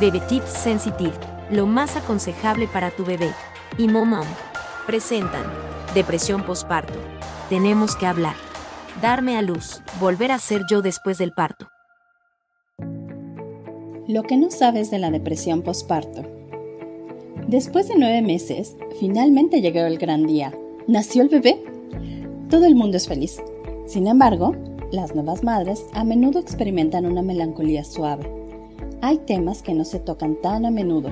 Bebe Tips Sensitive, lo más aconsejable para tu bebé. Y Momom. Presentan. Depresión posparto. Tenemos que hablar. Darme a luz. Volver a ser yo después del parto. Lo que no sabes de la depresión posparto. Después de nueve meses, finalmente llegó el gran día. ¿Nació el bebé? Todo el mundo es feliz. Sin embargo, las nuevas madres a menudo experimentan una melancolía suave. Hay temas que no se tocan tan a menudo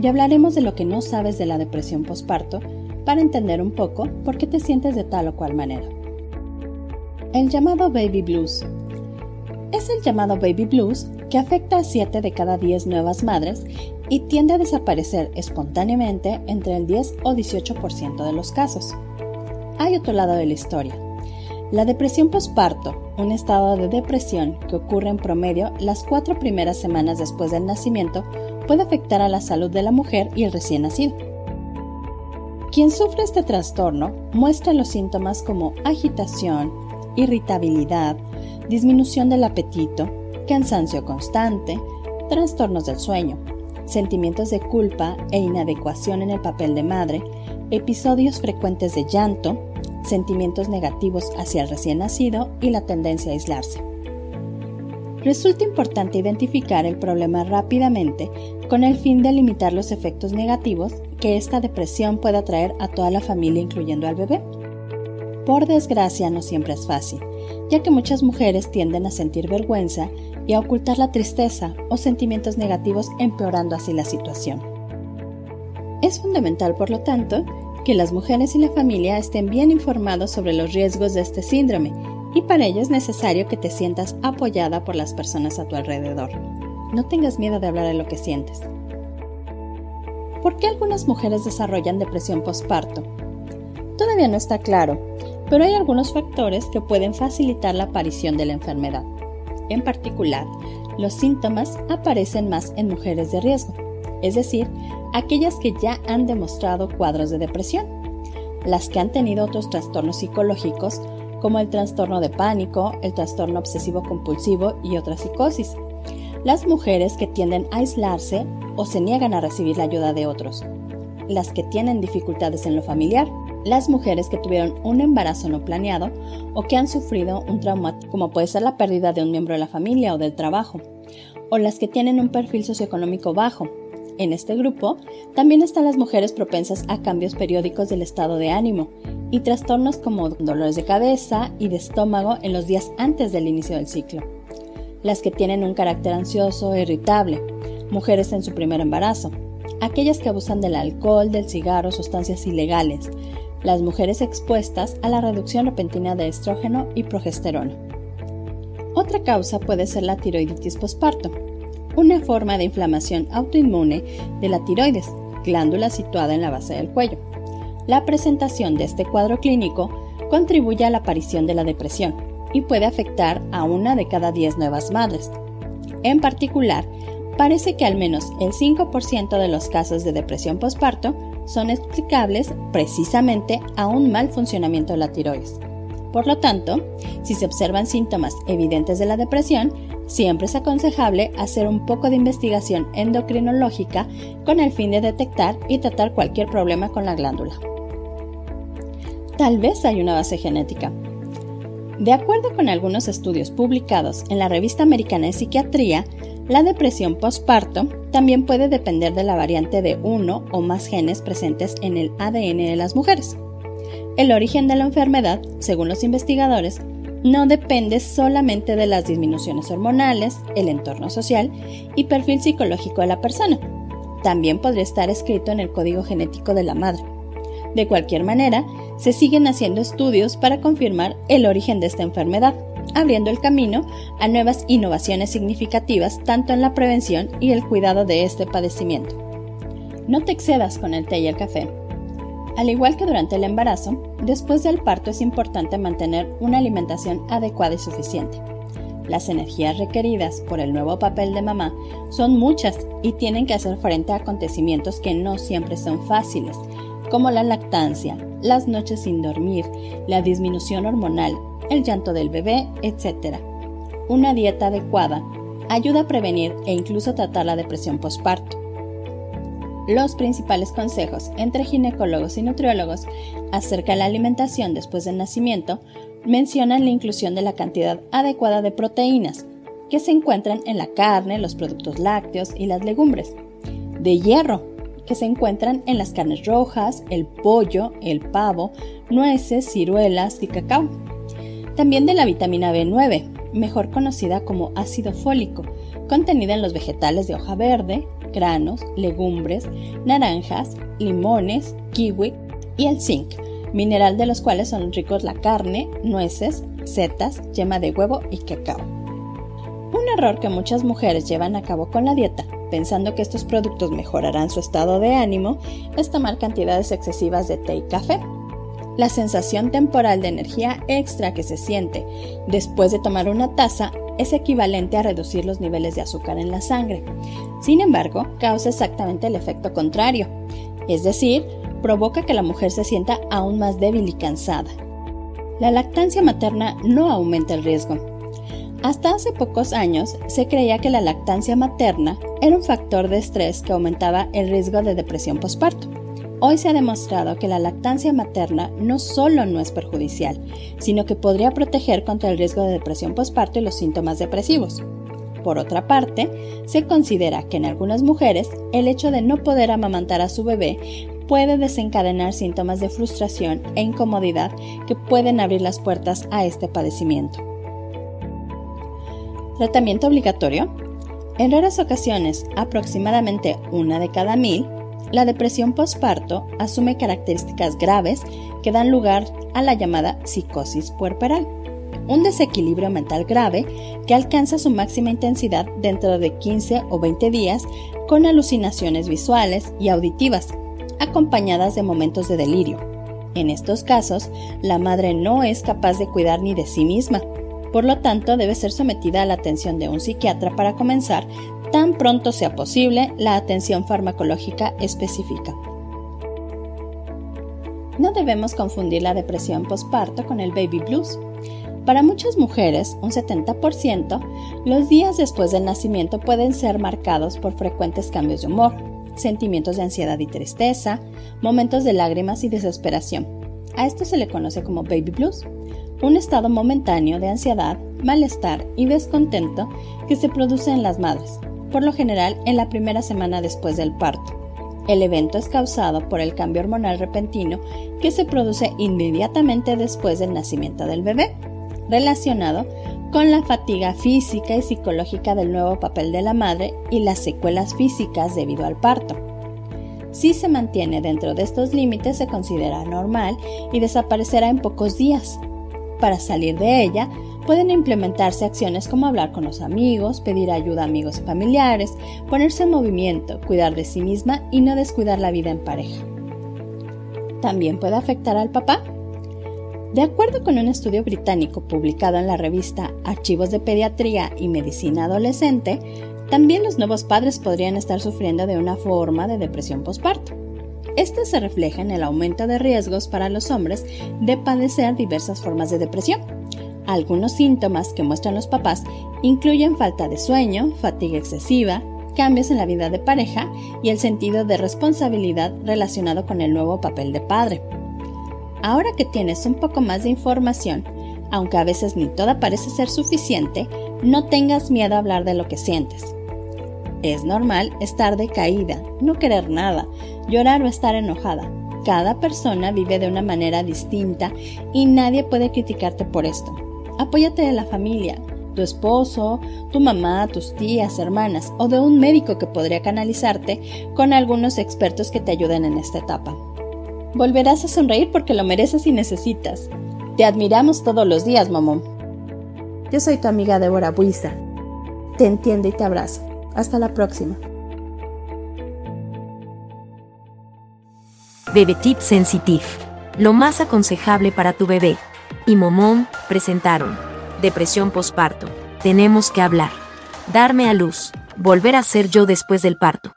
y hablaremos de lo que no sabes de la depresión posparto para entender un poco por qué te sientes de tal o cual manera. El llamado baby blues. Es el llamado baby blues que afecta a 7 de cada 10 nuevas madres y tiende a desaparecer espontáneamente entre el 10 o 18% de los casos. Hay otro lado de la historia. La depresión posparto, un estado de depresión que ocurre en promedio las cuatro primeras semanas después del nacimiento, puede afectar a la salud de la mujer y el recién nacido. Quien sufre este trastorno muestra los síntomas como agitación, irritabilidad, disminución del apetito, cansancio constante, trastornos del sueño, sentimientos de culpa e inadecuación en el papel de madre, episodios frecuentes de llanto, sentimientos negativos hacia el recién nacido y la tendencia a aislarse. Resulta importante identificar el problema rápidamente con el fin de limitar los efectos negativos que esta depresión pueda traer a toda la familia incluyendo al bebé. Por desgracia no siempre es fácil, ya que muchas mujeres tienden a sentir vergüenza y a ocultar la tristeza o sentimientos negativos empeorando así la situación. Es fundamental, por lo tanto, que las mujeres y la familia estén bien informados sobre los riesgos de este síndrome y para ello es necesario que te sientas apoyada por las personas a tu alrededor. No tengas miedo de hablar de lo que sientes. ¿Por qué algunas mujeres desarrollan depresión postparto? Todavía no está claro, pero hay algunos factores que pueden facilitar la aparición de la enfermedad. En particular, los síntomas aparecen más en mujeres de riesgo, es decir, aquellas que ya han demostrado cuadros de depresión, las que han tenido otros trastornos psicológicos como el trastorno de pánico, el trastorno obsesivo compulsivo y otras psicosis, las mujeres que tienden a aislarse o se niegan a recibir la ayuda de otros, las que tienen dificultades en lo familiar, las mujeres que tuvieron un embarazo no planeado o que han sufrido un trauma como puede ser la pérdida de un miembro de la familia o del trabajo, o las que tienen un perfil socioeconómico bajo. En este grupo también están las mujeres propensas a cambios periódicos del estado de ánimo y trastornos como dolores de cabeza y de estómago en los días antes del inicio del ciclo. Las que tienen un carácter ansioso e irritable, mujeres en su primer embarazo, aquellas que abusan del alcohol, del cigarro, sustancias ilegales, las mujeres expuestas a la reducción repentina de estrógeno y progesterona. Otra causa puede ser la tiroiditis posparto, una forma de inflamación autoinmune de la tiroides, glándula situada en la base del cuello. La presentación de este cuadro clínico contribuye a la aparición de la depresión y puede afectar a una de cada 10 nuevas madres. En particular, parece que al menos el 5% de los casos de depresión posparto son explicables precisamente a un mal funcionamiento de la tiroides. Por lo tanto, si se observan síntomas evidentes de la depresión, siempre es aconsejable hacer un poco de investigación endocrinológica con el fin de detectar y tratar cualquier problema con la glándula. Tal vez hay una base genética. De acuerdo con algunos estudios publicados en la Revista Americana de Psiquiatría, la depresión postparto también puede depender de la variante de uno o más genes presentes en el ADN de las mujeres. El origen de la enfermedad, según los investigadores, no depende solamente de las disminuciones hormonales, el entorno social y perfil psicológico de la persona. También podría estar escrito en el código genético de la madre. De cualquier manera, se siguen haciendo estudios para confirmar el origen de esta enfermedad abriendo el camino a nuevas innovaciones significativas tanto en la prevención y el cuidado de este padecimiento. No te excedas con el té y el café. Al igual que durante el embarazo, después del parto es importante mantener una alimentación adecuada y suficiente. Las energías requeridas por el nuevo papel de mamá son muchas y tienen que hacer frente a acontecimientos que no siempre son fáciles, como la lactancia, las noches sin dormir, la disminución hormonal, el llanto del bebé, etc. Una dieta adecuada, ayuda a prevenir e incluso tratar la depresión postparto. Los principales consejos entre ginecólogos y nutriólogos acerca de la alimentación después del nacimiento mencionan la inclusión de la cantidad adecuada de proteínas que se encuentran en la carne, los productos lácteos y las legumbres, de hierro, que se encuentran en las carnes rojas, el pollo, el pavo, nueces, ciruelas y cacao. También de la vitamina B9, mejor conocida como ácido fólico, contenida en los vegetales de hoja verde, granos, legumbres, naranjas, limones, kiwi y el zinc, mineral de los cuales son ricos la carne, nueces, setas, yema de huevo y cacao. Un error que muchas mujeres llevan a cabo con la dieta, pensando que estos productos mejorarán su estado de ánimo, es tomar cantidades excesivas de té y café. La sensación temporal de energía extra que se siente después de tomar una taza es equivalente a reducir los niveles de azúcar en la sangre. Sin embargo, causa exactamente el efecto contrario, es decir, provoca que la mujer se sienta aún más débil y cansada. La lactancia materna no aumenta el riesgo. Hasta hace pocos años se creía que la lactancia materna era un factor de estrés que aumentaba el riesgo de depresión postparto. Hoy se ha demostrado que la lactancia materna no solo no es perjudicial, sino que podría proteger contra el riesgo de depresión postparto y los síntomas depresivos. Por otra parte, se considera que en algunas mujeres el hecho de no poder amamantar a su bebé puede desencadenar síntomas de frustración e incomodidad que pueden abrir las puertas a este padecimiento. Tratamiento obligatorio. En raras ocasiones, aproximadamente una de cada mil, la depresión postparto asume características graves que dan lugar a la llamada psicosis puerperal, un desequilibrio mental grave que alcanza su máxima intensidad dentro de 15 o 20 días con alucinaciones visuales y auditivas, acompañadas de momentos de delirio. En estos casos, la madre no es capaz de cuidar ni de sí misma, por lo tanto debe ser sometida a la atención de un psiquiatra para comenzar tan pronto sea posible la atención farmacológica específica. No debemos confundir la depresión postparto con el baby blues. Para muchas mujeres, un 70%, los días después del nacimiento pueden ser marcados por frecuentes cambios de humor, sentimientos de ansiedad y tristeza, momentos de lágrimas y desesperación. A esto se le conoce como baby blues, un estado momentáneo de ansiedad, malestar y descontento que se produce en las madres, por lo general en la primera semana después del parto. El evento es causado por el cambio hormonal repentino que se produce inmediatamente después del nacimiento del bebé, relacionado con la fatiga física y psicológica del nuevo papel de la madre y las secuelas físicas debido al parto. Si se mantiene dentro de estos límites se considera normal y desaparecerá en pocos días. Para salir de ella, Pueden implementarse acciones como hablar con los amigos, pedir ayuda a amigos y familiares, ponerse en movimiento, cuidar de sí misma y no descuidar la vida en pareja. También puede afectar al papá. De acuerdo con un estudio británico publicado en la revista Archivos de Pediatría y Medicina Adolescente, también los nuevos padres podrían estar sufriendo de una forma de depresión postparto. Este se refleja en el aumento de riesgos para los hombres de padecer diversas formas de depresión, algunos síntomas que muestran los papás incluyen falta de sueño, fatiga excesiva, cambios en la vida de pareja y el sentido de responsabilidad relacionado con el nuevo papel de padre. Ahora que tienes un poco más de información, aunque a veces ni toda parece ser suficiente, no tengas miedo a hablar de lo que sientes. Es normal estar decaída, no querer nada, llorar o estar enojada. Cada persona vive de una manera distinta y nadie puede criticarte por esto. Apóyate de la familia, tu esposo, tu mamá, tus tías, hermanas o de un médico que podría canalizarte con algunos expertos que te ayuden en esta etapa. Volverás a sonreír porque lo mereces y necesitas. Te admiramos todos los días, mamón. Yo soy tu amiga Débora Buiza. Te entiendo y te abrazo. Hasta la próxima. Bebe Tip Sensitive. Lo más aconsejable para tu bebé y Momón presentaron Depresión posparto. Tenemos que hablar. Darme a luz. Volver a ser yo después del parto.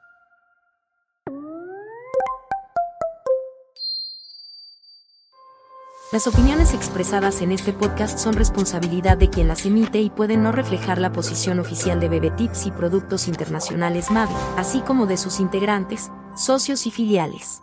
Las opiniones expresadas en este podcast son responsabilidad de quien las emite y pueden no reflejar la posición oficial de Bebetips y Productos Internacionales MAVI, así como de sus integrantes, socios y filiales.